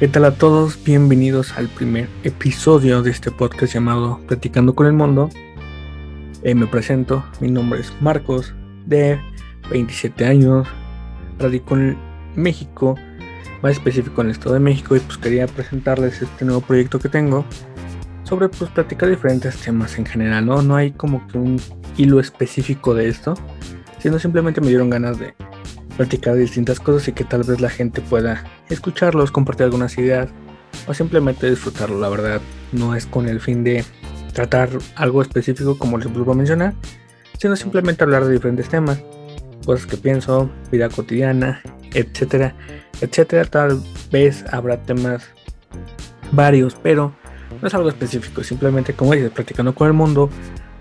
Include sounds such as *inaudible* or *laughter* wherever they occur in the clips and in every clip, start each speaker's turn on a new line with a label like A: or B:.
A: ¿Qué tal a todos? Bienvenidos al primer episodio de este podcast llamado Platicando con el Mundo. Eh, me presento, mi nombre es Marcos, de 27 años, radico en México, más específico en el Estado de México, y pues quería presentarles este nuevo proyecto que tengo sobre pues platicar diferentes temas en general, ¿no? No hay como que un hilo específico de esto, sino simplemente me dieron ganas de platicar distintas cosas y que tal vez la gente pueda escucharlos, compartir algunas ideas o simplemente disfrutarlo. La verdad, no es con el fin de tratar algo específico como les vuelvo a mencionar, sino simplemente hablar de diferentes temas, cosas que pienso, vida cotidiana, etcétera, etcétera. Tal vez habrá temas varios, pero no es algo específico, simplemente como dices, platicando con el mundo,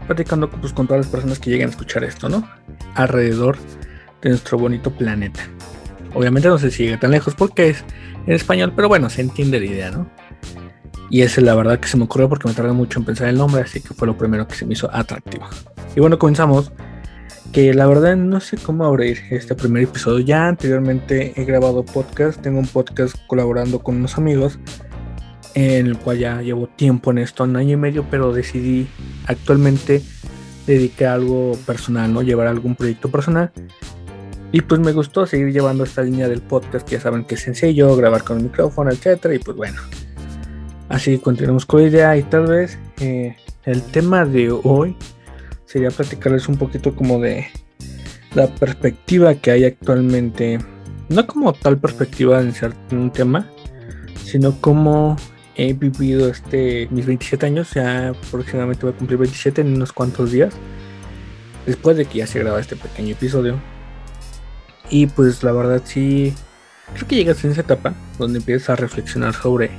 A: platicando pues, con todas las personas que lleguen a escuchar esto, ¿no? Alrededor de nuestro bonito planeta. Obviamente no se sigue tan lejos porque es en español, pero bueno, se entiende la idea, ¿no? Y esa es la verdad que se me ocurrió porque me tardé mucho en pensar el nombre, así que fue lo primero que se me hizo atractivo. Y bueno, comenzamos. Que la verdad no sé cómo abrir este primer episodio. Ya anteriormente he grabado podcast, tengo un podcast colaborando con unos amigos, en el cual ya llevo tiempo en esto, un año y medio, pero decidí actualmente dedicar algo personal, ¿no? Llevar algún proyecto personal y pues me gustó seguir llevando esta línea del podcast, que ya saben que es sencillo, grabar con el micrófono, etcétera. Y pues bueno, así continuamos con la idea. Y tal vez eh, el tema de hoy sería platicarles un poquito como de la perspectiva que hay actualmente. No como tal perspectiva en un tema, sino como he vivido este mis 27 años. Ya aproximadamente voy a cumplir 27 en unos cuantos días. Después de que ya se graba este pequeño episodio y pues la verdad sí, creo que llegas en esa etapa donde empiezas a reflexionar sobre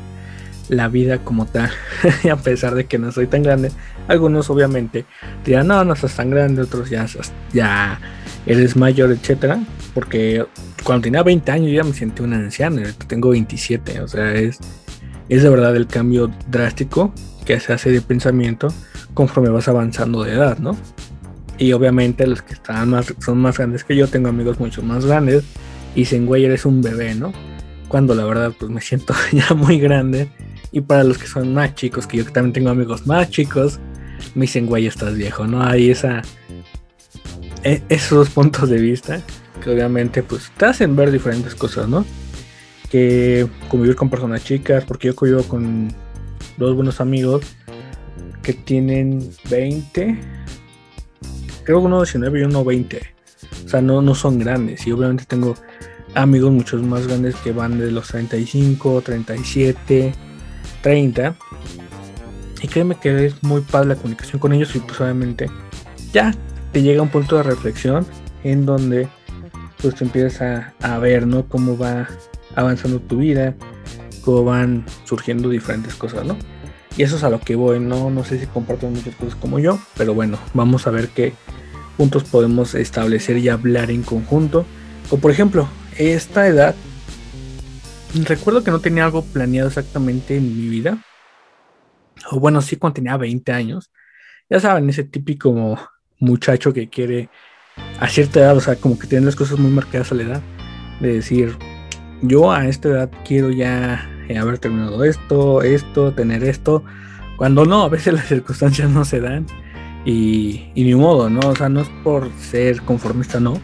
A: la vida como tal. *laughs* y a pesar de que no soy tan grande, algunos obviamente dirán, no, no estás tan grande, otros ya, ya eres mayor, etcétera. Porque cuando tenía 20 años ya me sentí un anciano, tengo 27, o sea, es, es de verdad el cambio drástico que se hace de pensamiento conforme vas avanzando de edad, ¿no? Y obviamente los que están más, son más grandes que yo, tengo amigos mucho más grandes. Y dicen, güey, eres un bebé, ¿no? Cuando la verdad, pues me siento *laughs* ya muy grande. Y para los que son más chicos, que yo también tengo amigos más chicos, me dicen, güey, estás viejo, ¿no? Hay esa, e, esos puntos de vista que obviamente, pues te hacen ver diferentes cosas, ¿no? Que convivir con personas chicas, porque yo convivo con dos buenos amigos que tienen 20 creo que uno 19 y uno 20. O sea, no, no son grandes. Y obviamente tengo amigos muchos más grandes que van de los 35, 37, 30. Y créeme que es muy padre la comunicación con ellos y pues obviamente ya te llega un punto de reflexión en donde pues te empiezas a, a ver, ¿no? Cómo va avanzando tu vida, cómo van surgiendo diferentes cosas, ¿no? Y eso es a lo que voy, no, no sé si comparten muchas cosas como yo, pero bueno, vamos a ver qué puntos podemos establecer y hablar en conjunto. O por ejemplo, esta edad, recuerdo que no tenía algo planeado exactamente en mi vida. O bueno, sí cuando tenía 20 años. Ya saben, ese típico muchacho que quiere a cierta edad, o sea, como que tiene las cosas muy marcadas a la edad. De decir, yo a esta edad quiero ya haber terminado esto, esto, tener esto, cuando no, a veces *laughs* las circunstancias no se dan y, ni modo, ¿no? O sea, no es por ser conformista, no,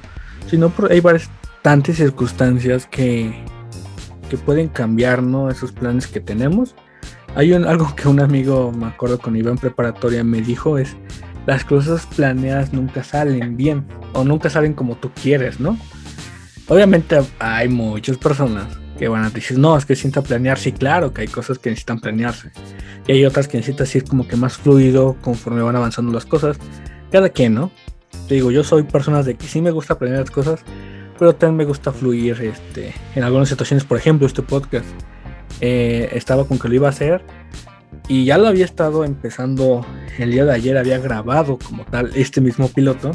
A: sino por hay bastantes circunstancias que, que pueden cambiar, ¿no? Esos planes que tenemos. Hay un, algo que un amigo, me acuerdo iba en preparatoria, me dijo es, las cosas planeadas nunca salen bien o nunca salen como tú quieres, ¿no? Obviamente hay muchas personas que a decir, no, es que necesita planear. Sí, claro que hay cosas que necesitan planearse. Y hay otras que necesitas ir como que más fluido conforme van avanzando las cosas. Cada quien, ¿no? Te digo, yo soy persona de que sí me gusta planear las cosas, pero también me gusta fluir este, en algunas situaciones. Por ejemplo, este podcast. Eh, estaba con que lo iba a hacer y ya lo había estado empezando el día de ayer, había grabado como tal este mismo piloto,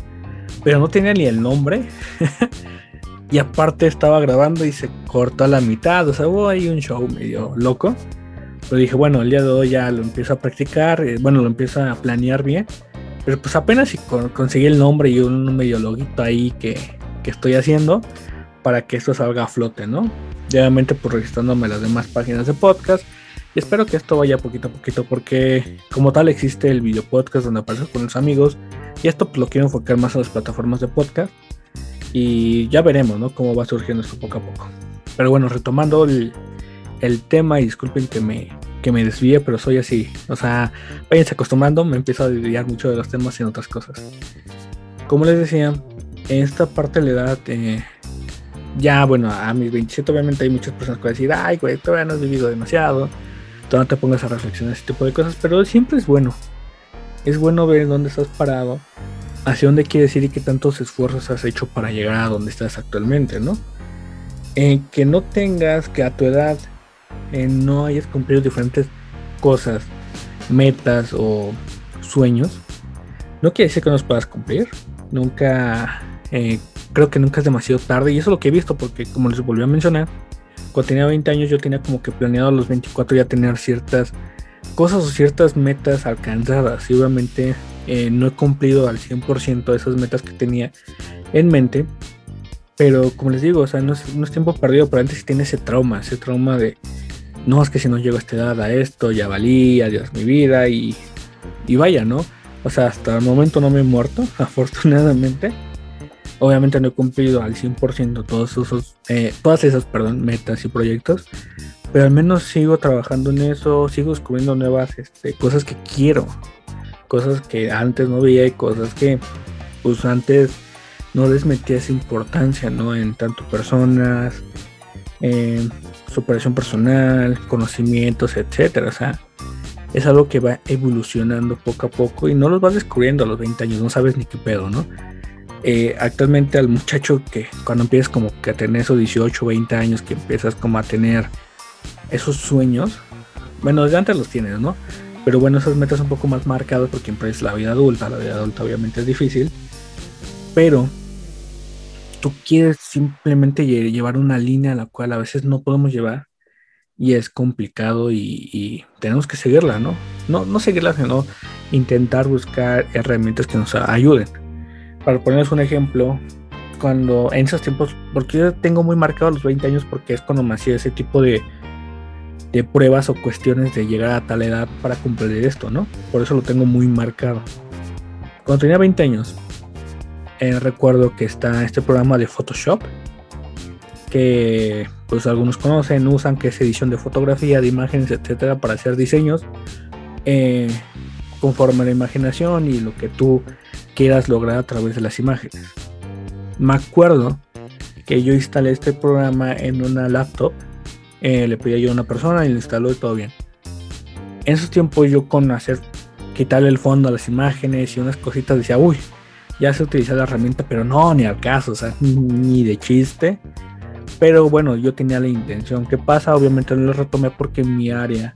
A: pero no tenía ni el nombre. *laughs* Y aparte estaba grabando y se cortó a la mitad. O sea, hubo ahí un show medio loco. Pero dije, bueno, el día de hoy ya lo empiezo a practicar. Eh, bueno, lo empiezo a planear bien. Pero pues apenas si conseguí el nombre y un medio loguito ahí que, que estoy haciendo para que esto salga a flote, ¿no? Obviamente por registrándome las demás páginas de podcast. Y espero que esto vaya poquito a poquito porque como tal existe el video podcast donde aparezco con los amigos. Y esto pues, lo quiero enfocar más a las plataformas de podcast. Y ya veremos, ¿no? Cómo va surgiendo esto poco a poco. Pero bueno, retomando el, el tema, y disculpen que me, que me desvíe, pero soy así. O sea, váyanse acostumbrando, me empiezo a desviar mucho de los temas en otras cosas. Como les decía, en esta parte de la edad, eh, ya bueno, a mis 27 obviamente hay muchas personas que van a decir, ay, güey, todavía no has vivido demasiado, todavía no te pongas a reflexionar ese tipo de cosas, pero siempre es bueno. Es bueno ver dónde estás parado, hacia dónde quieres ir y qué tantos esfuerzos has hecho para llegar a donde estás actualmente, ¿no? Eh, que no tengas, que a tu edad eh, no hayas cumplido diferentes cosas, metas o sueños, no quiere decir que no los puedas cumplir. Nunca, eh, creo que nunca es demasiado tarde. Y eso es lo que he visto, porque como les volví a mencionar, cuando tenía 20 años yo tenía como que planeado a los 24 ya tener ciertas cosas o ciertas metas alcanzadas. Y obviamente eh, no he cumplido al 100% esas metas que tenía en mente. Pero como les digo, o sea, no es, no es tiempo perdido, pero antes tiene ese trauma, ese trauma de, no es que si no llego a esta edad a esto, ya valí, adiós mi vida y, y vaya, ¿no? O sea, hasta el momento no me he muerto, *laughs* afortunadamente. Obviamente no he cumplido al 100% todos esos, eh, todas esas perdón, metas y proyectos. Pero al menos sigo trabajando en eso, sigo descubriendo nuevas este, cosas que quiero. Cosas que antes no veía y cosas que pues antes no les metía esa importancia, ¿no? En tanto personas, superación personal, conocimientos, etcétera. O sea, es algo que va evolucionando poco a poco y no los vas descubriendo a los 20 años, no sabes ni qué pedo, ¿no? Eh, actualmente al muchacho que cuando empiezas como que a tener esos 18, 20 años, que empiezas como a tener esos sueños, bueno, desde antes los tienes, ¿no? Pero bueno, esas metas un poco más marcadas porque es la vida adulta, la vida adulta obviamente es difícil, pero tú quieres simplemente llevar una línea a la cual a veces no podemos llevar y es complicado y, tenemos que seguirla, ¿no? ¿no? No seguirla, sino intentar buscar herramientas que nos ayuden. Para ponerles un ejemplo, cuando en esos tiempos, porque yo tengo muy marcado los 20 años porque es cuando me hacía ese tipo de, de pruebas o cuestiones de llegar a tal edad para cumplir esto, ¿no? Por eso lo tengo muy marcado. Cuando tenía 20 años, eh, recuerdo que está este programa de Photoshop, que pues algunos conocen, usan, que es edición de fotografía, de imágenes, etcétera, para hacer diseños eh, conforme a la imaginación y lo que tú quieras lograr a través de las imágenes. Me acuerdo que yo instalé este programa en una laptop, eh, le pedí yo a una persona y lo instaló y todo bien. En esos tiempos yo con hacer quitarle el fondo a las imágenes y unas cositas decía, uy, ya se utiliza la herramienta, pero no, ni al caso, o sea, *laughs* ni de chiste. Pero bueno, yo tenía la intención. ¿Qué pasa? Obviamente no lo retomé porque mi área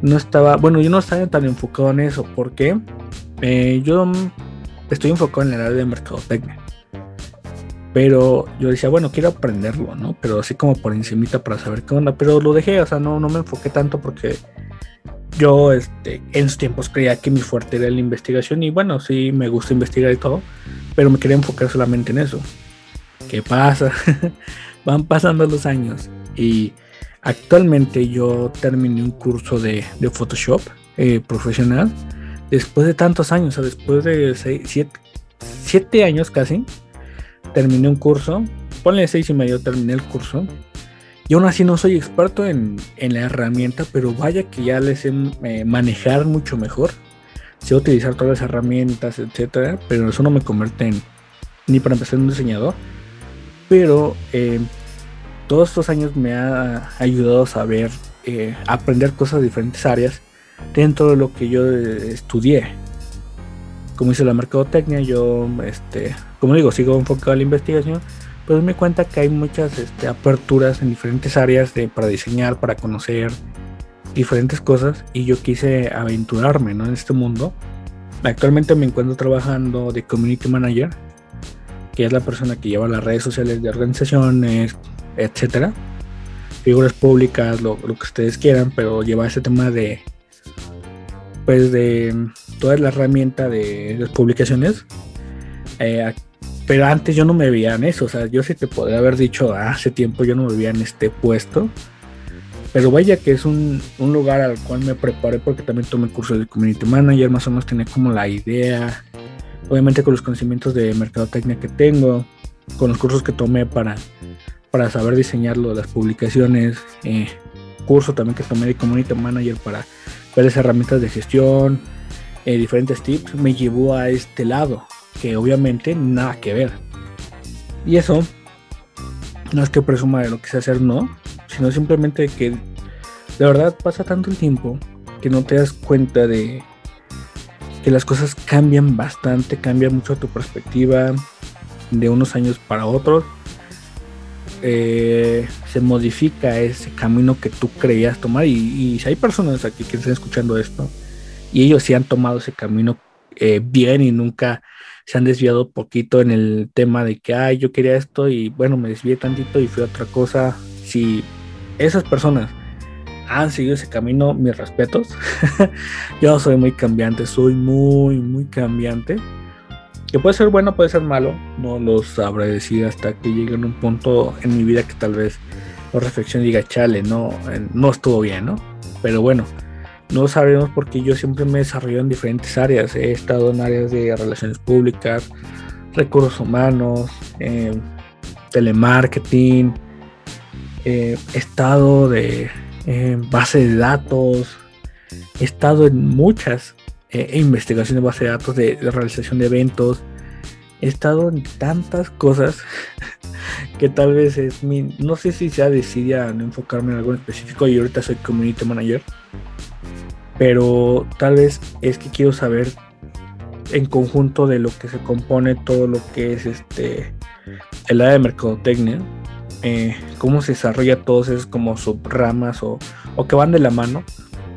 A: no estaba, bueno, yo no estaba tan enfocado en eso. ¿Por qué? Eh, yo estoy enfocado en el área de mercadotecnia. Pero yo decía, bueno, quiero aprenderlo, ¿no? Pero así como por encimita para saber qué onda. Pero lo dejé, o sea, no, no me enfoqué tanto porque yo este, en sus tiempos creía que mi fuerte era la investigación. Y bueno, sí me gusta investigar y todo. Pero me quería enfocar solamente en eso. ¿Qué pasa? *laughs* van pasando los años y actualmente yo terminé un curso de, Photoshop eh, profesional después de tantos años, o sea, después de 7 años casi, terminé un curso, ponle 6 y medio, terminé el curso. Y aún así no soy experto en, la herramienta, pero vaya que ya les sé eh, manejar mucho mejor. Sé utilizar todas las herramientas, etcétera, pero eso no me convierte en ni para empezar un diseñador pero eh, todos estos años me ha ayudado a saber, eh, aprender cosas de diferentes áreas dentro de lo que yo estudié. Como hice la mercadotecnia, yo, este, como digo, sigo enfocado a la investigación, pues me cuenta que hay muchas este, aperturas en diferentes áreas de, para diseñar, para conocer diferentes cosas y yo quise aventurarme en este mundo. Actualmente me encuentro trabajando de Community Manager que es la persona que lleva las redes sociales de organizaciones, etcétera, figuras públicas, lo, que ustedes quieran, pero lleva ese tema de, pues de toda la herramienta de las publicaciones. Eh, pero antes yo no me veía en eso, o sea, yo sí te podría haber dicho, ah, hace tiempo yo no me veía en este puesto, pero vaya que es un, un, lugar al cual me preparé porque también tomé curso de Community Manager, más o menos tenía como la idea, obviamente con los conocimientos de mercadotecnia que tengo, con los cursos que tomé para, para saber diseñarlo, las publicaciones, eh, curso también que tomé de Community Manager para ver las herramientas de gestión, eh, diferentes tips, me llevó a este lado que obviamente nada que ver. Y eso no es que presuma de lo que sé hacer, no, sino simplemente que de verdad pasa tanto el tiempo que no te das cuenta de que las cosas cambian bastante, cambia mucho tu perspectiva de unos años para otros. Eh, se modifica ese camino que tú creías tomar y, si hay personas aquí que están escuchando esto y ellos sí han tomado ese camino eh, bien y nunca se han desviado poquito en el tema de que, ay, yo quería esto y bueno, me desvié tantito y fui a otra cosa. Si esas personas han seguido ese camino, mis respetos. *laughs* yo soy muy cambiante, soy muy, muy cambiante. Que puede ser bueno, puede ser malo, no lo sabré decir hasta que llegue en un punto en mi vida que tal vez lo reflexione y diga, chale, no, no estuvo bien, ¿no? Pero bueno, no sabemos porque yo siempre me desarrollo en diferentes áreas. He estado en áreas de relaciones públicas, recursos humanos, eh, telemarketing, eh, estado de eh, base de datos, he estado en muchas investigaciones de base de datos de, de, realización de eventos. He estado en tantas cosas *laughs* que tal vez es mi. No sé si sea decidida no enfocarme en algo específico y ahorita soy community manager pero tal vez es que quiero saber en conjunto de lo que se compone todo lo que es este el área de mercadotecnia, eh, cómo se desarrolla todos esos como subramas o, o, que van de la mano.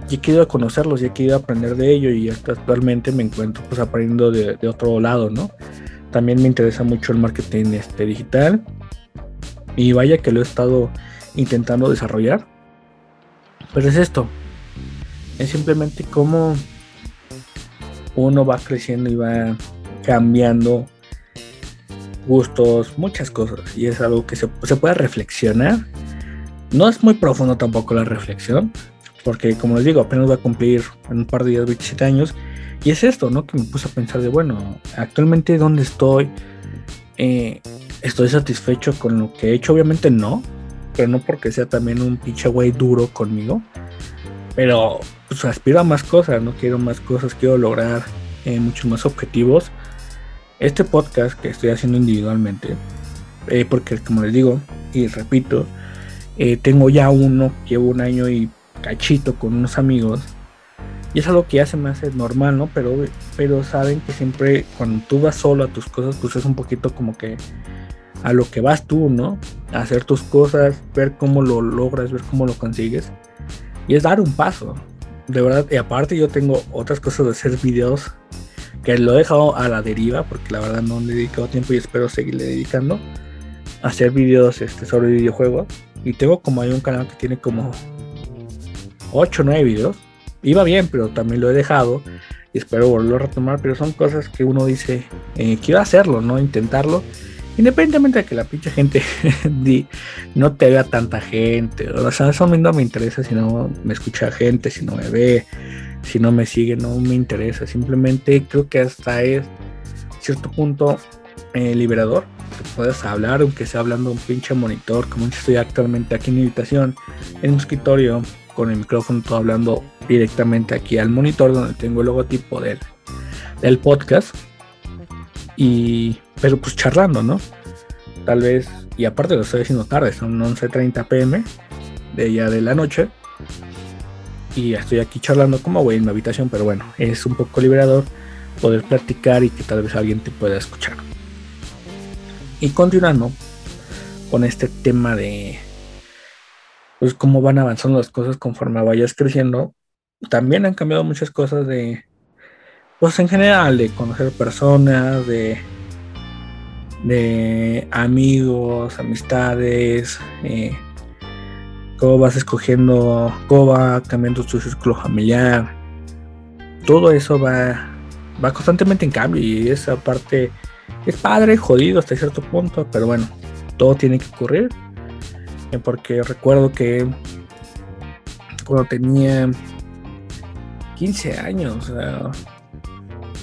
A: Y he querido conocerlos y he querido aprender de ello y hasta actualmente me encuentro pues aprendiendo de, de, otro lado, ¿no? También me interesa mucho el marketing este, digital y vaya que lo he estado intentando desarrollar. Pero es esto, es simplemente cómo uno va creciendo y va cambiando gustos, muchas cosas. Y es algo que se, puede reflexionar. No es muy profundo tampoco la reflexión, porque como les digo, apenas va a cumplir en un par de días 27 años. Y es esto, ¿no? Que me puse a pensar de, bueno, actualmente dónde estoy, eh, estoy satisfecho con lo que he hecho, obviamente no, pero no porque sea también un pinche güey duro conmigo, pero pues aspiro a más cosas, no quiero más cosas, quiero lograr eh, muchos más objetivos. Este podcast que estoy haciendo individualmente, eh, porque como les digo y repito, eh, tengo ya uno, llevo un año y cachito con unos amigos. Y es algo que ya se me hace normal, ¿no? Pero, pero saben que siempre cuando tú vas solo a tus cosas, pues es un poquito como que a lo que vas tú, ¿no? A hacer tus cosas, ver cómo lo logras, ver cómo lo consigues. Y es dar un paso de verdad, y aparte yo tengo otras cosas de hacer videos que lo he dejado a la deriva porque la verdad no le he dedicado tiempo y espero seguirle dedicando a hacer videos este, sobre videojuegos. Y tengo como hay un canal que tiene como 8 o 9 videos. Iba bien, pero también lo he dejado y espero volverlo a retomar. Pero son cosas que uno dice, eh, quiero hacerlo, ¿no? Intentarlo Independientemente de que la pinche gente *laughs* no te vea tanta gente, o sea, eso no me interesa si no me escucha gente, si no me ve, si no me sigue, no me interesa. Simplemente creo que hasta es cierto punto eh, liberador que puedas hablar, aunque sea hablando un pinche monitor, como estoy actualmente aquí en mi habitación, en un escritorio, con el micrófono todo hablando directamente aquí al monitor donde tengo el logotipo del, del podcast. Y pero pues charlando, ¿no? Tal vez, y aparte lo estoy haciendo tarde, son 11.30 pm de ya de la noche. Y estoy aquí charlando como voy en mi habitación, pero bueno, es un poco liberador poder platicar y que tal vez alguien te pueda escuchar. Y continuando con este tema de pues cómo van avanzando las cosas conforme vayas creciendo, también han cambiado muchas cosas de pues en general de conocer personas, de de amigos, amistades, eh, cómo vas escogiendo, cómo va cambiando tu círculo familiar. Todo eso va, va constantemente en cambio y esa parte es padre, jodido hasta cierto punto, pero bueno, todo tiene que ocurrir. Eh, porque recuerdo que cuando tenía 15 años,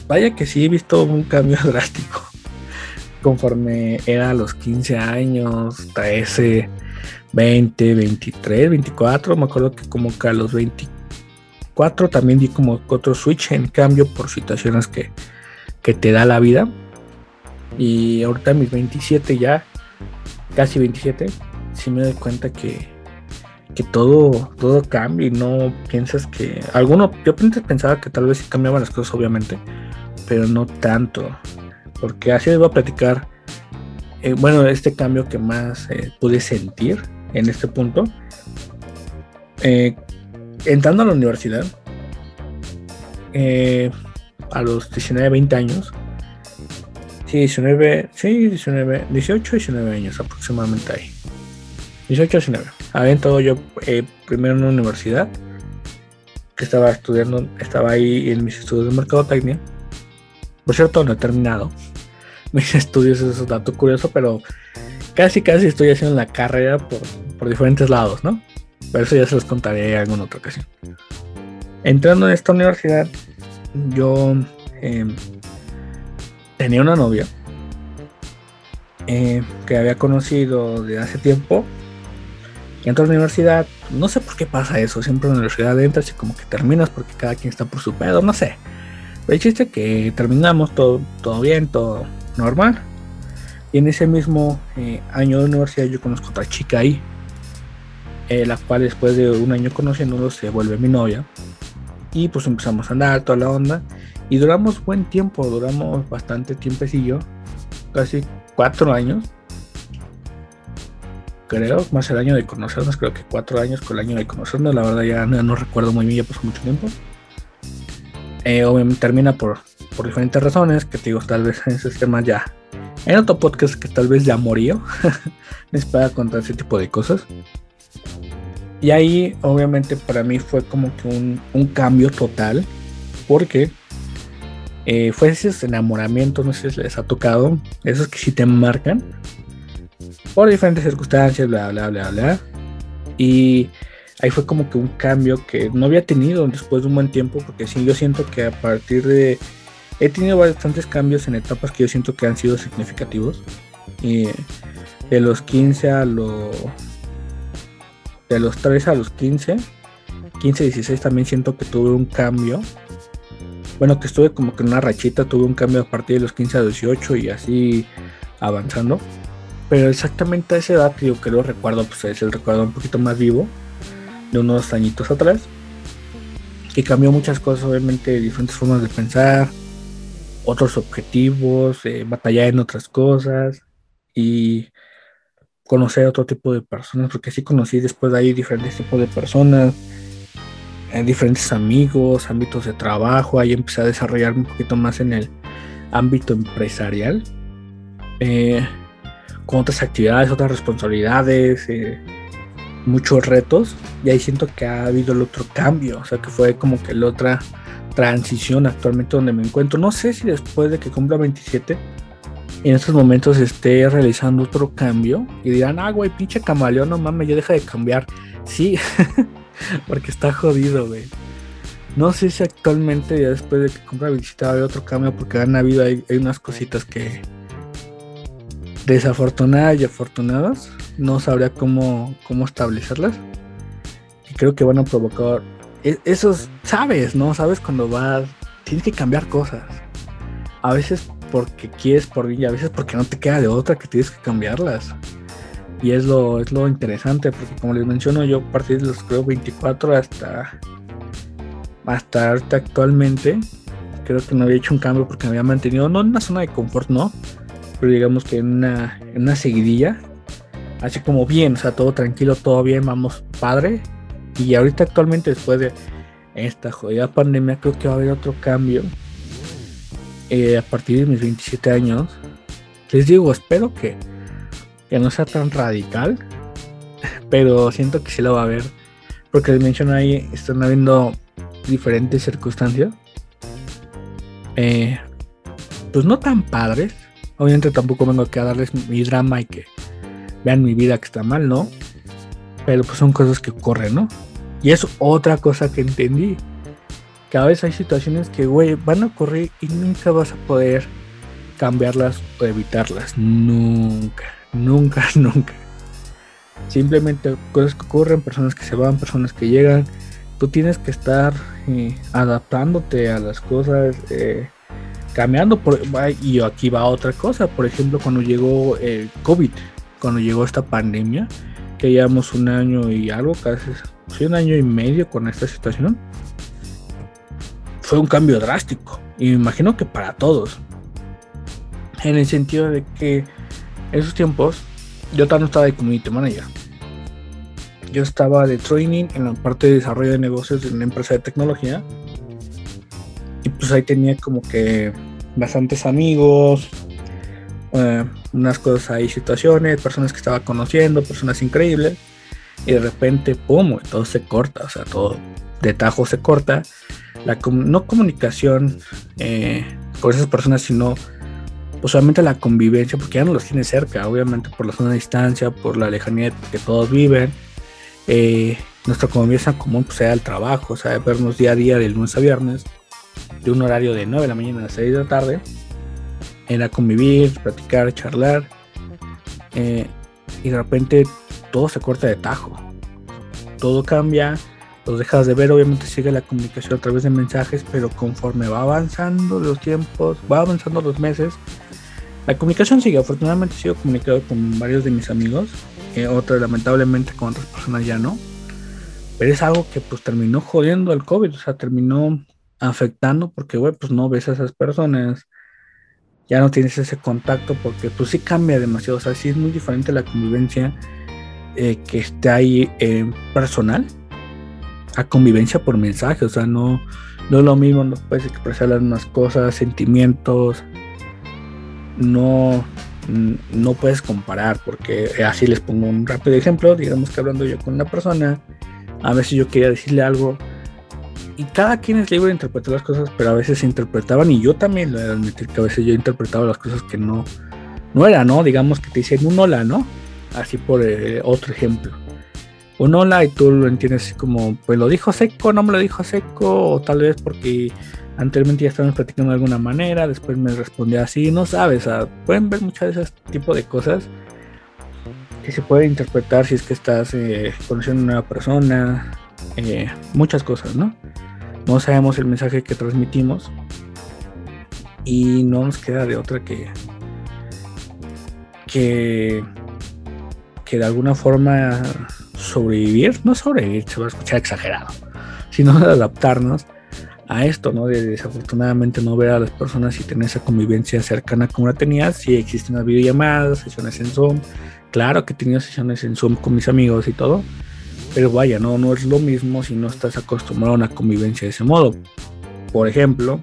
A: vaya que sí he visto un cambio *laughs* drástico conforme era a los 15 años, hasta ese 20, 23, 24, me acuerdo que como que a los 24 también di como otro switch en cambio por situaciones que, que te da la vida. Y ahorita mis 27 ya, casi 27, sí me doy cuenta que, que todo, todo cambia y no piensas que. Alguno, yo pensaba que tal vez sí cambiaban las cosas, obviamente, pero no tanto. Porque así les voy a platicar. Eh, bueno, este cambio que más eh, pude sentir en este punto. Eh, entrando a la universidad, a los 19, 20 años, Sí, 19, sí, 19, 18, 19 años aproximadamente ahí. 18, 19. Había entrado yo primero en una universidad que estaba estudiando, estaba ahí en mis estudios de mercadotecnia. Por cierto, no he terminado mis *laughs* estudios, es un dato curioso, pero casi, casi estoy haciendo la carrera por, por diferentes lados, ¿no? Pero eso ya se los contaré en alguna otra ocasión. Entrando en esta universidad, yo eh, tenía una novia eh, que había conocido de hace tiempo. Y entró a la universidad, no sé por qué pasa eso, siempre en la universidad entras y como que terminas porque cada quien está por su pedo, no sé. Pero el chiste que terminamos todo, todo bien, todo normal. Y en ese mismo eh, año de universidad yo conozco a otra chica ahí, eh, la cual después de un año conociéndolo se vuelve mi novia. Y pues empezamos a andar toda la onda. Y duramos buen tiempo, duramos bastante tiempecillo, casi cuatro años. Creo, más el año de conocernos, creo que cuatro años con el año de conocernos, la verdad ya no, recuerdo muy bien, ya pasó mucho tiempo. Eh, obviamente termina por, por diferentes razones, que te digo, tal vez en ese tema ya. En otro podcast que tal vez ya murió, les *laughs* pueda contar ese tipo de cosas. Y ahí, obviamente, para mí fue como que un, un cambio total, porque eh, fue esos enamoramientos, no sé si les ha tocado, esos que sí te marcan por diferentes circunstancias, bla, bla, bla, bla. Y ahí fue como que un cambio que no había tenido después de un buen tiempo, porque sí, yo siento que a partir de... He tenido bastantes cambios en etapas que yo siento que han sido significativos. Y de los 15 a los... De los 13 a los 15, 15, 16 también siento que tuve un cambio bueno, que estuve como que en una rachita, tuve un cambio a partir de los 15 a 18 y así avanzando. Pero exactamente a esa edad, yo que lo recuerdo, pues es el recuerdo un poquito más vivo, de unos añitos atrás, que cambió muchas cosas, obviamente, diferentes formas de pensar, otros objetivos, eh, batallar en otras cosas y conocer otro tipo de personas, porque sí conocí después de ahí diferentes tipos de personas diferentes amigos, ámbitos de trabajo, ahí empecé a desarrollarme un poquito más en el ámbito empresarial, eh, con otras actividades, otras responsabilidades, eh, muchos retos, y ahí siento que ha habido el otro cambio, o sea que fue como que la otra transición actualmente donde me encuentro. No sé si después de que cumpla 27, en estos momentos esté realizando otro cambio y dirán, ah, güey, pinche camaleón, no mames, ya deja de cambiar. Sí, *laughs* Porque está jodido, güey. No sé si actualmente, ya después de que compra visita, hay otro cambio, porque han habido hay, unas cositas que desafortunadas y afortunadas. No sabría cómo, cómo establecerlas. Y creo que van a provocar. E, esos, sabes, ¿no? Sabes cuando vas. Tienes que cambiar cosas. A veces porque quieres por y a veces porque no te queda de otra que tienes que cambiarlas. Y es lo, es lo interesante, porque como les menciono, yo a partir de los creo 24 hasta, hasta ahorita actualmente, creo que no había hecho un cambio porque me había mantenido, no en una zona de confort, no, pero digamos que en una, en una seguidilla, así como bien, o sea, todo tranquilo, todo bien, vamos padre. Y ahorita actualmente después de esta jodida pandemia, creo que va a haber otro cambio. Eh, a partir de mis 27 años, les digo, espero que que no sea tan radical, *laughs* pero siento que sí lo va a haber, porque les menciono ahí, están habiendo diferentes circunstancias, eh, pues no tan padres, Obviamente tampoco vengo aquí a darles mi drama y que vean mi vida que está mal, ¿no? Pero pues son cosas que ocurren, ¿no? Y es otra cosa que entendí. Cada vez hay situaciones que, güey, van a ocurrir y nunca vas a poder cambiarlas o evitarlas. Nunca, nunca, *laughs* nunca. Simplemente cosas que ocurren, personas que se van, personas que llegan. Tú tienes que estar eh, adaptándote a las cosas, eh, cambiando. Por, y aquí va otra cosa. Por ejemplo, cuando llegó el COVID, cuando llegó esta pandemia, que llevamos un año y algo, casi un año y medio con esta situación, fue un cambio drástico. Y me imagino que para todos. En el sentido de que en esos tiempos yo también estaba de community manager. Yo estaba de training en la parte de desarrollo de negocios de una empresa de tecnología. Y pues ahí tenía como que bastantes amigos, eh, unas cosas ahí, situaciones, personas que estaba conociendo, personas increíbles. Y de repente, ¡pum! Todo se corta, o sea, todo de tajo se corta. La no comunicación eh, con esas personas, sino pues solamente la convivencia, porque ya no los tiene cerca, obviamente por la zona de distancia, por la lejanía que todos viven. Eh, nuestra convivencia común pues, sea el trabajo, o sea, vernos día a día de lunes a viernes, de un horario de 9 de la mañana a 6 de la tarde, era convivir, platicar, charlar, eh, y de repente todo se corta de tajo, todo cambia, los dejas de ver, obviamente sigue la comunicación a través de mensajes, pero conforme va avanzando los tiempos, va avanzando los meses, la comunicación sigue, afortunadamente sigo comunicado con varios de mis amigos, eh, otros lamentablemente con otras personas ya no. Pero es algo que pues terminó jodiendo el COVID, o sea, terminó afectando porque, güey, pues no ves a esas personas, ya no tienes ese contacto porque pues sí cambia demasiado, o sea, sí es muy diferente la convivencia eh, que esté ahí en personal a convivencia por mensaje, o sea, no, no es lo mismo, no puedes expresar las mismas cosas, sentimientos, no, no puedes comparar, porque así les pongo un rápido ejemplo, digamos que hablando yo con una persona, a veces yo quería decirle algo, y cada quien es libre de interpretar las cosas, pero a veces se interpretaban, y yo también lo he de admitir que a veces yo interpretaba las cosas que no, no era, ¿no? Digamos que te dicen un hola, ¿no? Así por eh, otro ejemplo. Un hola y tú lo entiendes como, pues lo dijo seco, no me lo dijo seco, o tal vez porque Anteriormente ya estábamos platicando de alguna manera, después me respondía así, no sabes, pueden ver muchas de esas tipo de cosas que se pueden interpretar si es que estás eh, conociendo a una nueva persona, eh, muchas cosas, ¿no? No sabemos el mensaje que transmitimos y no nos queda de otra que que que de alguna forma sobrevivir, no sobrevivir, se va a escuchar exagerado, sino adaptarnos a esto, ¿no? De desafortunadamente no ver a las personas y tener esa convivencia cercana como la tenía. Sí existen las videollamadas, sesiones en Zoom. Claro que he tenido sesiones en Zoom con mis amigos y todo. Pero vaya, no, no es lo mismo si no estás acostumbrado a una convivencia de ese modo. Por ejemplo,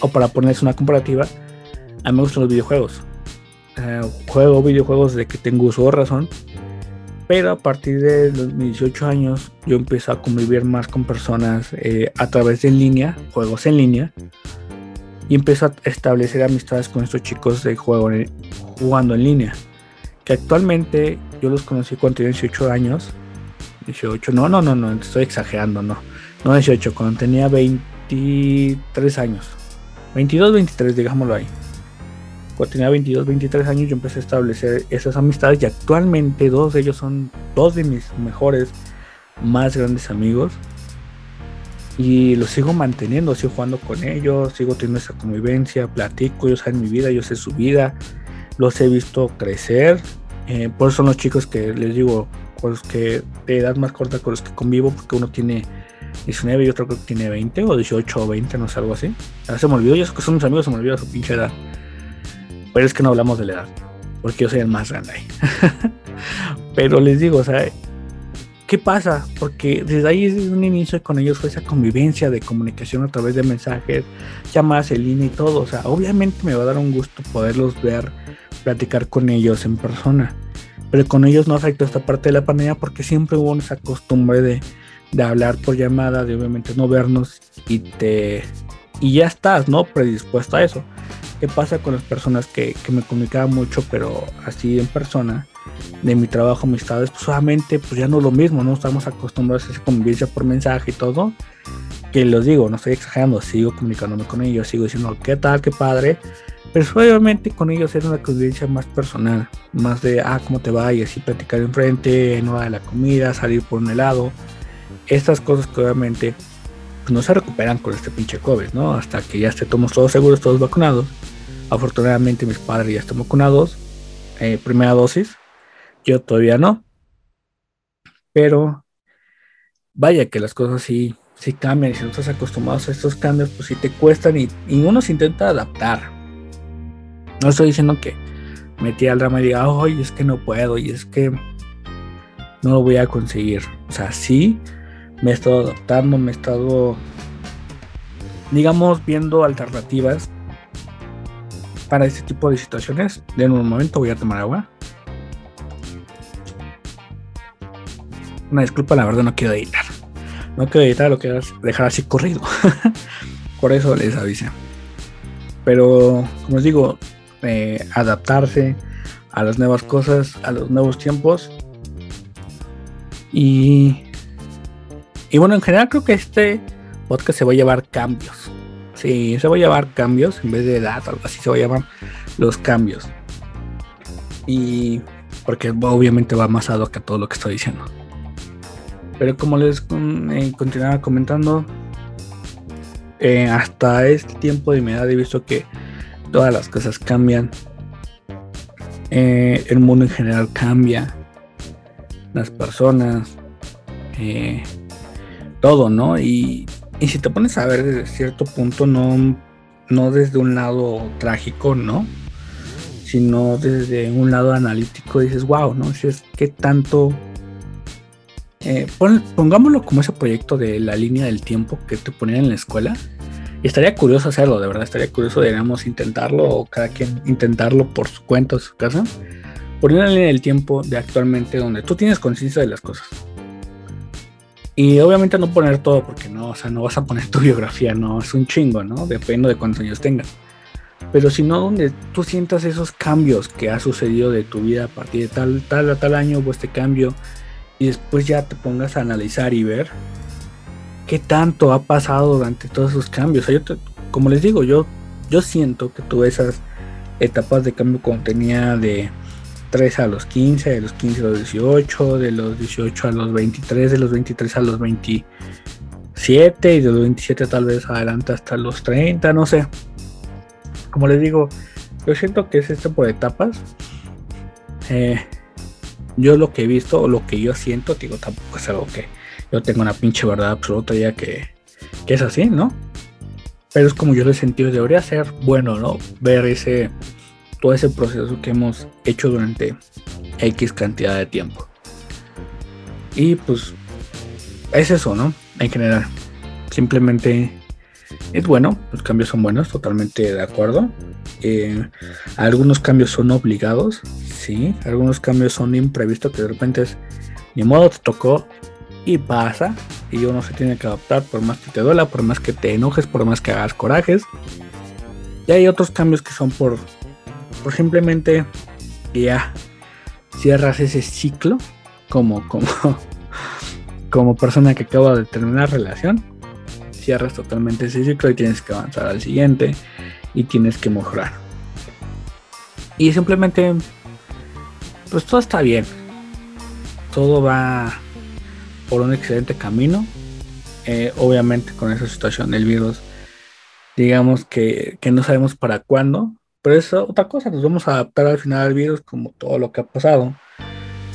A: o para ponerse una comparativa, a mí me gustan los videojuegos. Eh, juego videojuegos de que tengo uso o razón pero a partir de los 18 años yo empecé a convivir más con personas eh, a través de en línea, juegos en línea, y empecé a establecer amistades con estos chicos de juego jugando en línea, que actualmente yo los conocí cuando tenía 18 años, 18, no, no, no, no, estoy exagerando, no, no 18, cuando tenía 23 años, 22, 23, digámoslo ahí cuando tenía 22, 23 años, yo empecé a establecer esas amistades y actualmente dos de ellos son dos de mis mejores, más grandes amigos. Y los sigo manteniendo, sigo jugando con ellos, sigo teniendo esa convivencia, platico, ellos saben mi vida, yo sé su vida, los he visto crecer. Eh, por eso son los chicos que les digo, con los que de edad más corta con los que convivo, porque uno tiene 19 y otro creo que tiene 20 o 18 o 20, no sé, algo así. Ahora se me olvidó, yo que son mis amigos, se me olvidó su pinche edad. Pero es que no hablamos de la edad, porque yo soy el más grande ahí. *laughs* Pero les digo, o sea, ¿qué pasa? Porque desde ahí, desde un inicio con ellos fue esa convivencia de comunicación a través de mensajes, llamadas en línea y todo. O sea, obviamente me va a dar un gusto poderlos ver, platicar con ellos en persona. Pero con ellos no afectó esta parte de la pandemia porque siempre hubo esa costumbre de, de hablar por llamada, de obviamente no vernos y te y ya estás, ¿no? Predispuesto a eso. ¿Qué pasa con las personas que, que me comunicaban mucho, pero así en persona? de mi trabajo, amistades, pues solamente pues ya no es lo mismo, ¿no? Estamos acostumbrados a esa convivencia por mensaje y todo. Que los digo, no estoy exagerando, sigo comunicándome con ellos, sigo diciendo qué tal, qué padre. Pero obviamente con ellos era una convivencia más personal, más de, ah, cómo te va y así platicar enfrente, en hora de la comida, salir por un helado. Estas cosas que obviamente pues, no se recuperan con este pinche COVID, ¿no? Hasta que ya estemos todos seguros, todos vacunados. Afortunadamente mis padres ya están vacunados, eh, primera dosis, yo todavía no. Pero vaya que las cosas sí, sí cambian y si no estás acostumbrado a estos cambios, pues sí te cuestan y, uno se intenta adaptar. No estoy diciendo que metí al drama y diga, oye, es que no puedo y es que no lo voy a conseguir. O sea, sí, me he estado adaptando, me he estado, digamos, viendo alternativas para este tipo de situaciones. De un momento voy a tomar agua. Una disculpa, la verdad no quiero editar. No quiero editar, lo quiero dejar así corrido. *laughs* Por eso les avisé. Pero, como les digo, eh, adaptarse a las nuevas cosas, a los nuevos tiempos. Y, y bueno, en general creo que este podcast se va a llevar cambios. Sí, se va a llevar cambios en vez de edad, algo así se va a llamar los cambios. Y porque obviamente va más a que todo lo que estoy diciendo. Pero como les eh, continuaba comentando, eh, hasta este tiempo de mi edad he visto que todas las cosas cambian. Eh, el mundo en general cambia. Las personas. todo, ¿no? Y, y, si te pones a ver desde cierto punto, no, no desde un lado trágico, ¿no? Sino desde un lado analítico, dices, wow, ¿no? Si es tanto eh, pongámoslo como ese proyecto de la línea del tiempo que te ponían en la escuela. Estaría curioso hacerlo, de verdad, estaría curioso, deberíamos intentarlo o cada quien intentarlo por su cuenta o su casa. Poner una línea del tiempo de actualmente donde tú tienes conciencia de las cosas. Y obviamente no poner todo porque no, o sea, no vas a poner tu biografía, no, es un chingo, ¿no? Depende de cuántos años tengas. Pero si no, donde tú sientas esos cambios que ha sucedido de tu vida a partir de tal, tal, tal año, hubo este cambio, y después ya te pongas a analizar y ver qué tanto ha pasado durante todos esos cambios. como les digo, yo, yo siento que tuve esas etapas de cambio cuando tenía de 3 a los 15, de los 15 a los 18, de los 18 a los 23, de los 23 a los 27 y de los 27 tal vez adelante hasta los 30, no sé. Como les digo, yo siento que es esto por etapas. Eh, yo lo que he visto o lo que yo siento, digo, tampoco es algo que tengo una pinche verdad absoluta ya que, es así, ¿no? Pero es como yo lo he sentido, debería ser bueno, ¿no? Ver ese, todo ese proceso que hemos hecho durante X cantidad de tiempo. Y pues es eso, ¿no? En general. Simplemente es bueno, los cambios son buenos, totalmente de acuerdo. Eh, algunos cambios son obligados, sí, algunos cambios son imprevistos que de repente ni modo te tocó y pasa y uno se tiene que adaptar por más que te duela, por más que te enojes, por más que hagas corajes. Y hay otros cambios que son por, por simplemente ya cierras ese ciclo como, como, *laughs* como persona que acaba de terminar relación. Cierras totalmente ese ciclo y tienes que avanzar al siguiente y tienes que mejorar. Y simplemente, pues todo está bien. Todo va por un excelente camino. Eh, obviamente con esa situación del virus, digamos que, no sabemos para cuándo. Pero es otra cosa, nos vamos a adaptar al final al virus como todo lo que ha pasado.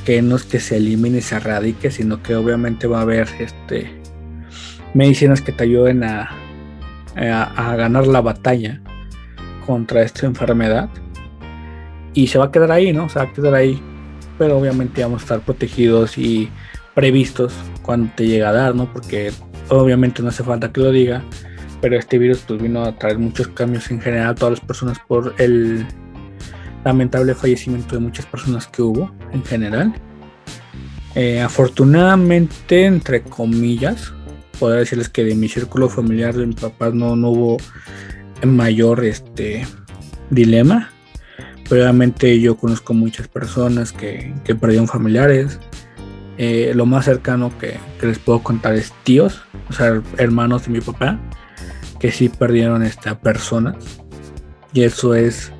A: Que no es que se elimine y se erradique, sino que obviamente va a haber este medicinas que te ayuden a, a ganar la batalla contra esta enfermedad y se va a quedar ahí, ¿no? Se va a quedar ahí, pero obviamente vamos a estar protegidos y previstos cuando te llega a dar, ¿no? Porque obviamente no hace falta que lo diga, pero este virus pues vino a traer muchos cambios en general a todas las personas por el lamentable fallecimiento de muchas personas que hubo en general. Eh, afortunadamente, entre comillas, podría decirles que de mi círculo familiar de mi papá no, hubo mayor este dilema. Obviamente yo conozco muchas personas que, que perdieron familiares. Eh, lo más cercano que, les puedo contar es tíos, o sea, hermanos de mi papá, que sí perdieron esta persona. Y eso es,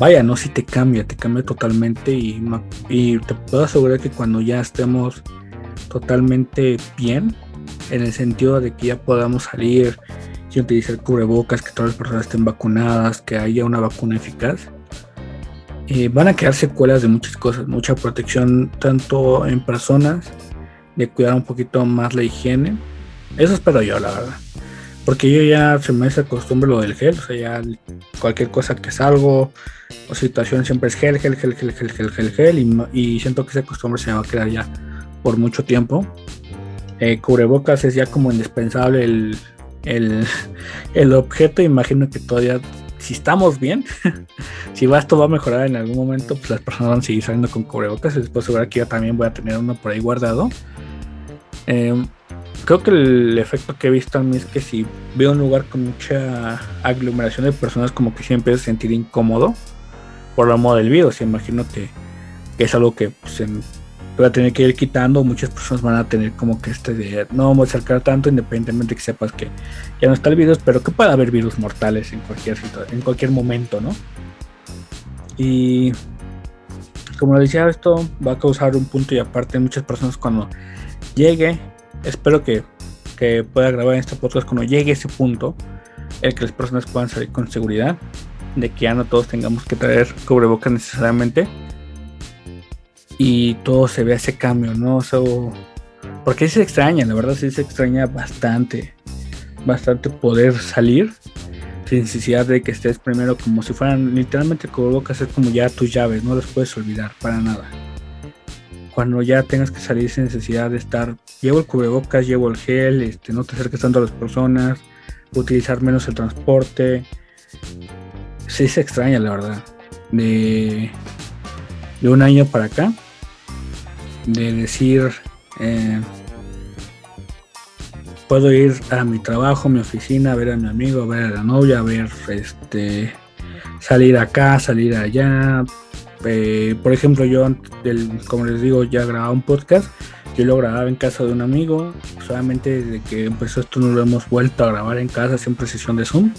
A: vaya, no si te cambia, te cambia totalmente y, y te puedo asegurar que cuando ya estemos totalmente bien, en el sentido de que ya podamos salir sin utilizar cubrebocas, que todas las personas estén vacunadas, que haya una vacuna eficaz, eh, van a quedar secuelas de muchas cosas, mucha protección tanto en personas, de cuidar un poquito más la higiene. Eso espero yo, la verdad. Porque yo ya se me hace costumbre lo del gel, o sea, ya cualquier cosa que salgo o situación siempre es gel, gel, gel, gel, gel, gel, gel, gel, y, y siento que esa costumbre se me va a quedar ya por mucho tiempo. Eh, cubrebocas es ya como indispensable el, el, *laughs* el objeto. Imagino que todavía, si estamos bien, *laughs* si va, esto va a mejorar en algún momento, pues las personas van a seguir saliendo con cubrebocas. Y después, seguro que yo también voy a tener uno por ahí guardado. Eh, creo que el efecto que he visto a mí es que si veo un lugar con mucha aglomeración de personas, como que siempre empiezo a sentir incómodo por la moda del se imagino que, que, es algo que pues, en, voy a tener que ir quitando. Muchas personas van a tener como que este de no vamos a acercar tanto, independientemente que sepas que ya no está el virus, pero que pueda haber virus mortales en cualquier en cualquier momento, ¿no? Y como lo decía, esto va a causar un punto y aparte muchas personas cuando llegue, espero que, que pueda grabar en este podcast cuando llegue ese punto, el que las personas puedan salir con seguridad, de que ya no todos tengamos que traer cubrebocas necesariamente y todo se ve ese cambio, ¿no? porque se extraña, la verdad sí se extraña bastante, bastante poder salir sin necesidad de que estés primero como si fueran literalmente cubrebocas, es como ya tus llaves, no las puedes olvidar para nada. Cuando ya tengas que salir sin necesidad de estar, llevo el cubrebocas, llevo el gel, este, no te acerques tanto a las personas, utilizar menos el transporte. Sí se extraña, la verdad. De, de un año para acá, de decir, eh, puedo ir a mi trabajo, mi oficina, a ver a mi amigo, a ver a la novia, a ver, este, salir acá, salir allá. Eh, por ejemplo, yo, como les digo, ya grababa un podcast. Yo lo grababa en casa de un amigo. Solamente desde que empezó esto no lo hemos vuelto a grabar en casa, siempre sesión de Zoom.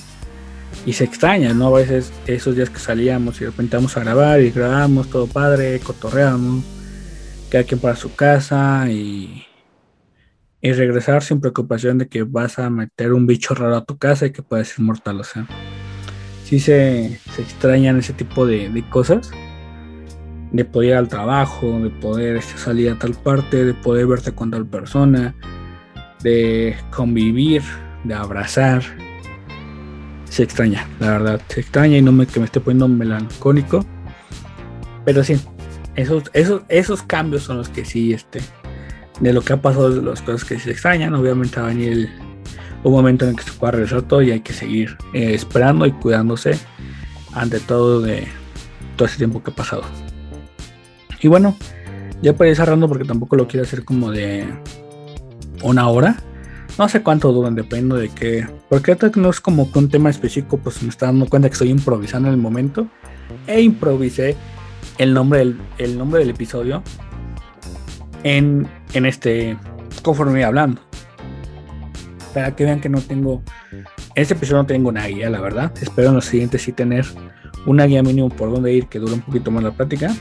A: Y se extraña, ¿no? A veces esos días que salíamos y de repente vamos a grabar y grabamos todo padre, cotorreamos cada quien para su casa y, y regresar sin preocupación de que vas a meter un bicho raro a tu casa y que puede ser mortal. O sea, sí se, se extrañan ese tipo de, de, cosas. De poder ir al trabajo, de poder este, salir a tal parte, de poder verte con tal persona, de convivir, de abrazar. Se extraña, la verdad, se extraña y no me que me esté poniendo melancólico. Pero sí, esos, esos, esos cambios son los que sí, este, de lo que ha pasado, de las cosas que se extrañan. Obviamente va a venir un momento en el que se pueda regresar todo y hay que seguir eh, esperando y cuidándose ante todo de todo ese tiempo que ha pasado. Y bueno, ya para ir cerrando, porque tampoco lo quiero hacer como de una hora. No sé cuánto duran, depende de qué. Porque no es como que un tema específico, pues me está dando cuenta que estoy improvisando en el momento. E improvisé el nombre del, el nombre del episodio en, en este conforme hablando. Para que vean que no tengo. En este episodio no tengo una guía, la verdad. Espero en los siguientes sí tener una guía mínimo por donde ir que dure un poquito más la práctica.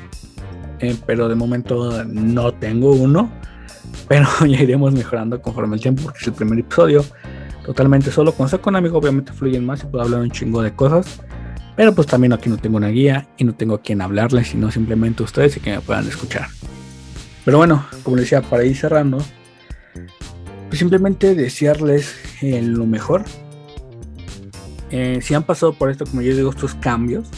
A: Eh, pero de momento no tengo uno. Pero *laughs* ya iremos mejorando conforme el tiempo porque es el primer episodio. Totalmente solo. Cuando estoy con amigos obviamente fluyen más y puedo hablar un chingo de cosas. Pero pues también aquí no tengo una guía y no tengo a quien hablarles, sino simplemente ustedes y que me puedan escuchar. Pero bueno, como les decía, para ir cerrando, pues simplemente desearles eh, lo mejor. Eh, si han pasado por esto, como yo digo, estos cambios,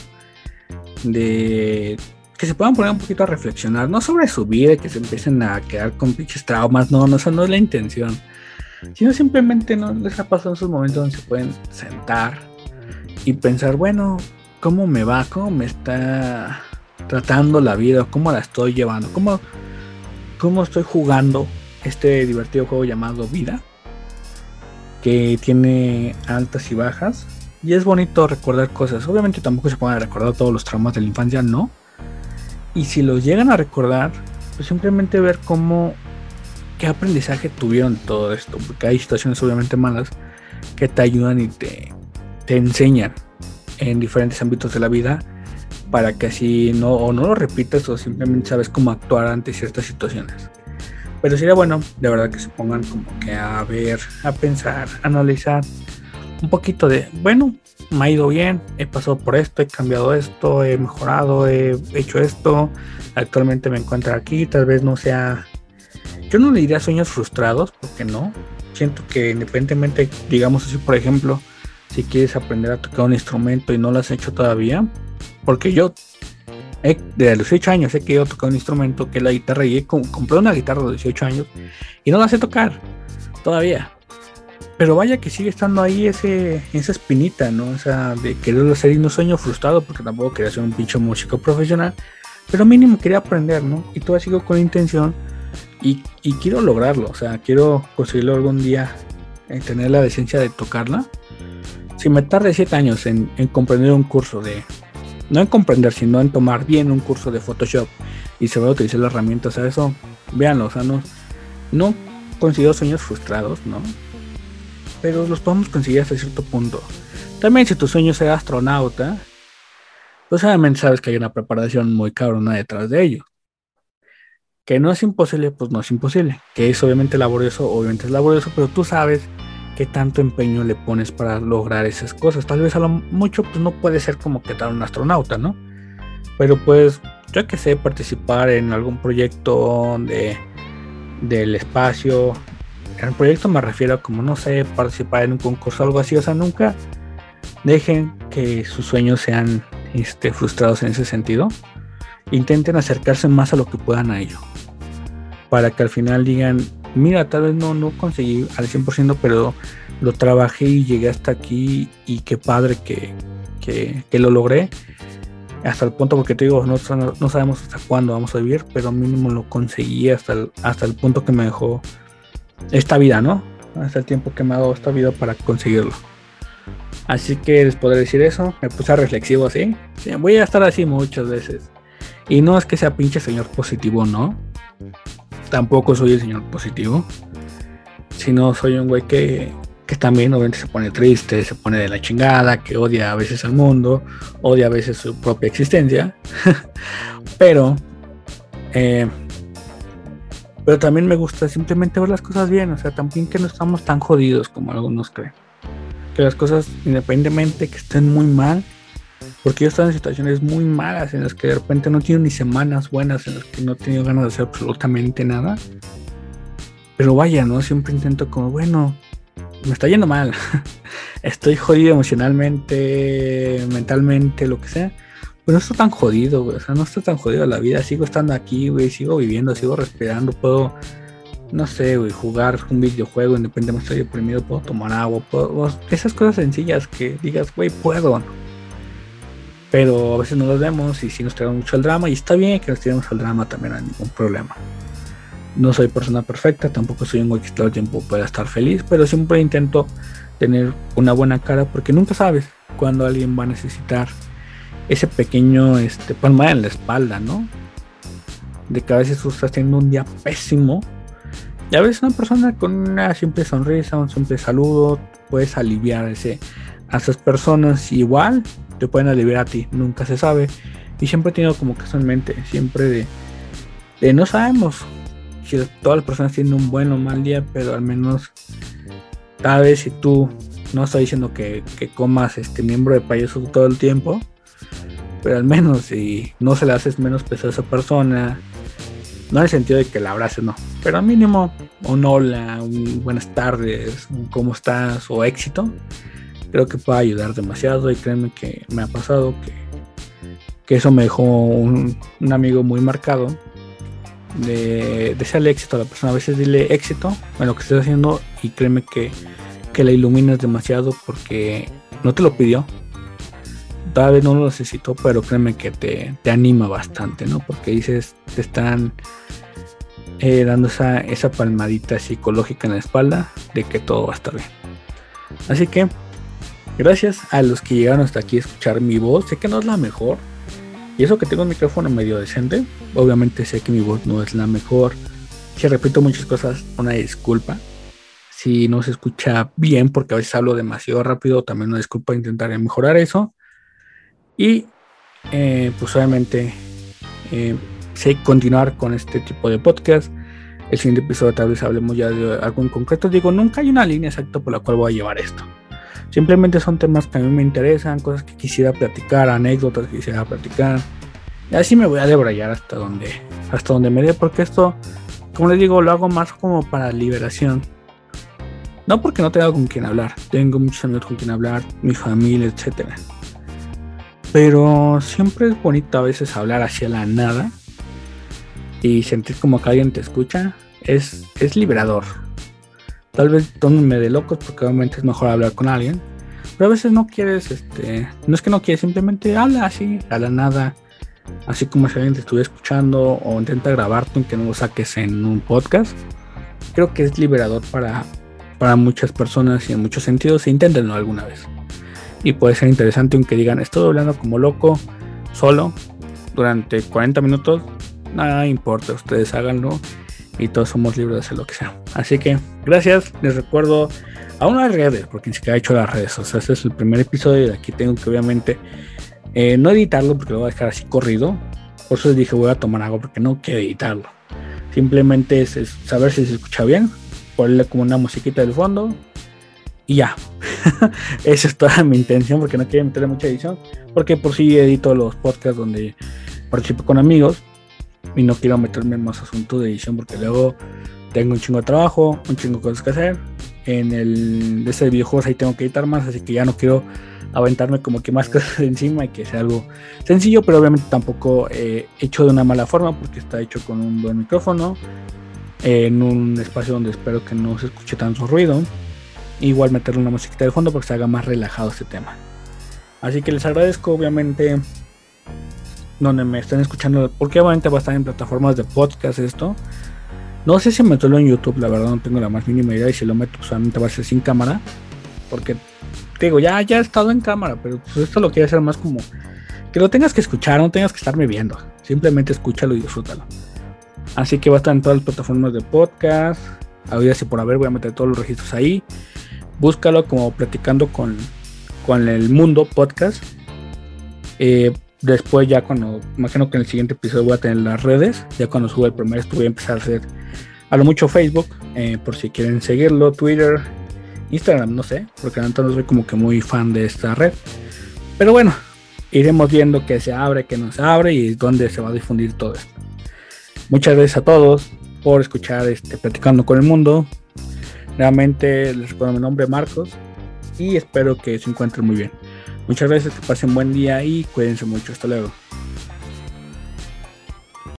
A: de que se puedan poner un poquito a reflexionar, no sobre su vida, que se empiecen a quedar con pinches traumas, no, no, esa no es la intención, sino simplemente no les ha pasado esos momentos donde se pueden sentar y pensar, bueno, ¿cómo me va? ¿Cómo me está tratando la vida? ¿Cómo la estoy llevando? ¿Cómo, cómo estoy jugando este divertido juego llamado vida? Que tiene altas y bajas. Y es bonito recordar cosas. Obviamente tampoco se pueden recordar todos los traumas de la infancia, no. Y si los llegan a recordar, pues simplemente ver cómo, qué aprendizaje tuvieron todo esto. Porque hay situaciones obviamente malas que te ayudan y te, te enseñan en diferentes ámbitos de la vida para que así no, o no lo repitas o simplemente sabes cómo actuar ante ciertas situaciones. Pero sería bueno, de verdad, que se pongan como que a ver, a pensar, a analizar un poquito de, bueno, me ha ido bien, he pasado por esto, he cambiado esto, he mejorado, he hecho esto, actualmente me encuentro aquí, tal vez no sea, yo no le diría sueños frustrados, porque no, siento que independientemente, digamos así, por ejemplo, si quieres aprender a tocar un instrumento y no lo has hecho todavía, porque yo de los 18 años he querido tocar un instrumento que es la guitarra y he compré una guitarra de 18 años y no la sé tocar todavía. Pero vaya que sigue estando ahí ese, esa espinita, ¿no? Esa de querer hacer un sueño frustrado porque tampoco quería ser un pinche músico profesional. Pero mínimo quería aprender, ¿no? Y todavía sigo con intención y, y quiero lograrlo. O sea, quiero conseguirlo algún día, en tener la decencia de tocarla. Si me tarde 7 años en, en comprender un curso de, no en comprender, sino en tomar bien un curso de Photoshop y se va a utilizar las herramientas a eso, véanlo, o sea, no, no sueños frustrados, ¿no? Pero los podemos conseguir hasta cierto punto. También si tu sueño es ser astronauta, pues obviamente sabes que hay una preparación muy cabrona detrás de ello. Que no es imposible, pues no es imposible. Que es obviamente laborioso, obviamente es laborioso, pero tú sabes qué tanto empeño le pones para lograr esas cosas. Tal vez a lo mucho pues no puede ser como que tal un astronauta, ¿no? Pero pues yo que sé, participar en algún proyecto de, del espacio. En el proyecto me refiero a como, no sé, participar en un concurso o algo así. O sea, nunca dejen que sus sueños sean este, frustrados en ese sentido. Intenten acercarse más a lo que puedan a ello. Para que al final digan, mira, tal vez no, no conseguí al 100%, pero lo trabajé y llegué hasta aquí y qué padre que, que, lo logré. Hasta el punto, porque te digo, no, no, sabemos hasta cuándo vamos a vivir, pero mínimo lo conseguí hasta el, hasta el punto que me dejó esta vida, ¿no? Hasta el tiempo que me ha dado esta vida para conseguirlo. Así que les podré decir eso. Me puse reflexivo así. voy a estar así muchas veces. Y no es que sea pinche señor positivo, ¿no? Tampoco soy el señor positivo, sino soy un güey que, que también obviamente se pone triste, se pone de la chingada, que odia a veces al mundo, odia a veces su propia existencia, *laughs* pero, eh, pero también me gusta simplemente ver las cosas bien, o sea, también que no estamos tan jodidos como algunos creen, que las cosas independientemente que estén muy mal, porque yo he estado en situaciones muy malas en las que de repente no tengo ni semanas buenas, en las que no he tenido ganas de hacer absolutamente nada. Pero vaya, ¿no? Siempre intento como, bueno, me está yendo mal. *laughs* Estoy jodido emocionalmente, mentalmente, lo que sea. Pero no estoy tan jodido, güey. O sea, no estoy tan jodido la vida. Sigo estando aquí, güey. Sigo viviendo, sigo respirando. Puedo, no sé, güey, jugar un videojuego independientemente estoy deprimido. Puedo tomar agua. Puedo, esas cosas sencillas que digas, güey, puedo pero a veces no los vemos y si nos tiramos mucho al drama y está bien que nos tiremos al drama también no hay ningún problema. No soy persona perfecta, tampoco soy un güey que todo el tiempo pueda estar feliz, pero siempre intento tener una buena cara porque nunca sabes cuándo alguien va a necesitar ese pequeño este, palma en la espalda, ¿no? De que a veces tú estás teniendo un día pésimo y a veces una persona con una simple sonrisa, un simple saludo, puedes aliviar ese, a esas personas igual te pueden aliviar a ti, nunca se sabe. Y siempre he tenido como que eso en mente, siempre de, no sabemos si todas las personas tienen un buen o mal día, pero al menos tal vez si tú no estoy diciendo que, comas este miembro de payaso todo el tiempo, pero al menos si no se le haces menos pesado a esa persona, no en el sentido de que la abraces, no, pero al mínimo un hola, un buenas tardes, un cómo estás o éxito, creo que puede ayudar demasiado y créanme que me ha pasado que, que eso me dejó un, amigo muy marcado de desearle éxito a la persona. A veces dile éxito en lo que estés haciendo y créeme que, que la iluminas demasiado porque no te lo pidió. Tal vez no lo necesitó, pero créeme que te, te anima bastante, ¿no? Porque dices, te están eh, dando esa, esa palmadita psicológica en la espalda de que todo va a estar bien. Así que Gracias a los que llegaron hasta aquí a escuchar mi voz. Sé que no es la mejor. Y eso que tengo un micrófono medio decente. Obviamente sé que mi voz no es la mejor. Si repito muchas cosas, una disculpa. Si no se escucha bien, porque a veces hablo demasiado rápido, también una disculpa. Intentaré mejorar eso. Y eh, pues obviamente eh, sé continuar con este tipo de podcast. El siguiente episodio tal vez hablemos ya de algo en concreto. Digo, nunca hay una línea exacta por la cual voy a llevar esto. Simplemente son temas que a mí me interesan, cosas que quisiera platicar, anécdotas que quisiera platicar. Y así me voy a debrayar hasta donde, hasta donde me dé, porque esto, como les digo, lo hago más como para liberación. No porque no tenga con quien hablar, tengo muchos amigos con quien hablar, mi familia, etc. Pero siempre es bonito a veces hablar hacia la nada y sentir como que alguien te escucha. Es, es liberador. Tal vez tómenme de locos porque obviamente es mejor hablar con alguien. Pero a veces no quieres, este, no es que no quieres, simplemente habla así, a la nada. Así como si alguien te estuviera escuchando o intenta grabarte aunque no lo saques en un podcast. Creo que es liberador para, para muchas personas y en muchos sentidos. Inténtenlo alguna vez. Y puede ser interesante aunque digan, estoy hablando como loco, solo, durante 40 minutos. Nada importa, ustedes háganlo y todos somos libres de hacer lo que sea. Así que gracias, les recuerdo a unas redes, porque ni siquiera he hecho las redes, o sea, este es el primer episodio y aquí tengo que obviamente eh, no editarlo porque lo voy a dejar así corrido. Por eso les dije voy a tomar algo porque no quiero editarlo. Simplemente es, saber si se escucha bien, ponerle como una musiquita del fondo y ya. *laughs* Esa es toda mi intención porque no quiero meterle mucha edición. Porque por si edito los podcasts donde participo con amigos y no quiero meterme en más asuntos de edición porque luego tengo un chingo de trabajo, un chingo de cosas que hacer. En el de ese videojuegos ahí tengo que editar más, así que ya no quiero aventarme como que más cosas *laughs* encima y que sea algo sencillo, pero obviamente tampoco eh, hecho de una mala forma porque está hecho con un buen micrófono, en un espacio donde espero que no se escuche tanto ruido. Igual meterle una musiquita de fondo porque se haga más relajado este tema. Así que les agradezco obviamente donde me estén escuchando, porque obviamente va a estar en plataformas de podcast esto. No sé si meterlo en YouTube, la verdad no tengo la más mínima idea y si lo meto solamente va a ser sin cámara, porque digo, ya, ya he estado en cámara, pero pues esto lo quiero hacer más como que lo tengas que escuchar, no tengas que estarme viendo, simplemente escúchalo y disfrútalo. Así que va a estar en todas las plataformas de podcast, ahorita si por haber voy a meter todos los registros ahí, búscalo como platicando con, con el mundo podcast. Eh, Después ya cuando, imagino que en el siguiente episodio voy a tener las redes, ya cuando suba el primer esto voy a empezar a hacer a lo mucho Facebook, eh, por si quieren seguirlo, Twitter, Instagram, no sé, porque antes no soy como que muy fan de esta red. Pero bueno, iremos viendo qué se abre, qué no se abre y dónde se va a difundir todo esto. Muchas gracias a todos por escuchar este Platicando con el Mundo. Realmente les recuerdo mi nombre Marcos y espero que se encuentren muy bien. Muchas gracias, que pasen buen día y cuídense mucho. Hasta luego.